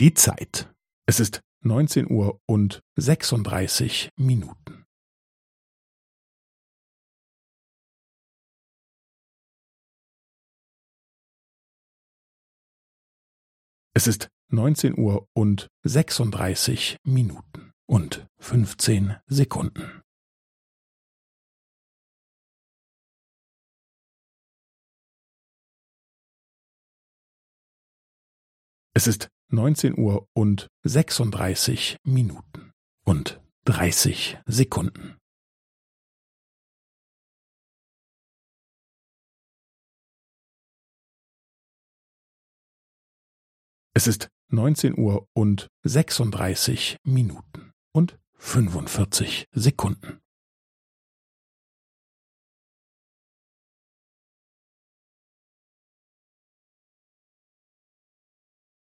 Die Zeit. Es ist neunzehn Uhr und sechsunddreißig Minuten. Es ist neunzehn Uhr und sechsunddreißig Minuten und fünfzehn Sekunden. Es ist neunzehn Uhr und sechsunddreißig Minuten und dreißig Sekunden. Es ist neunzehn Uhr und sechsunddreißig Minuten und fünfundvierzig Sekunden.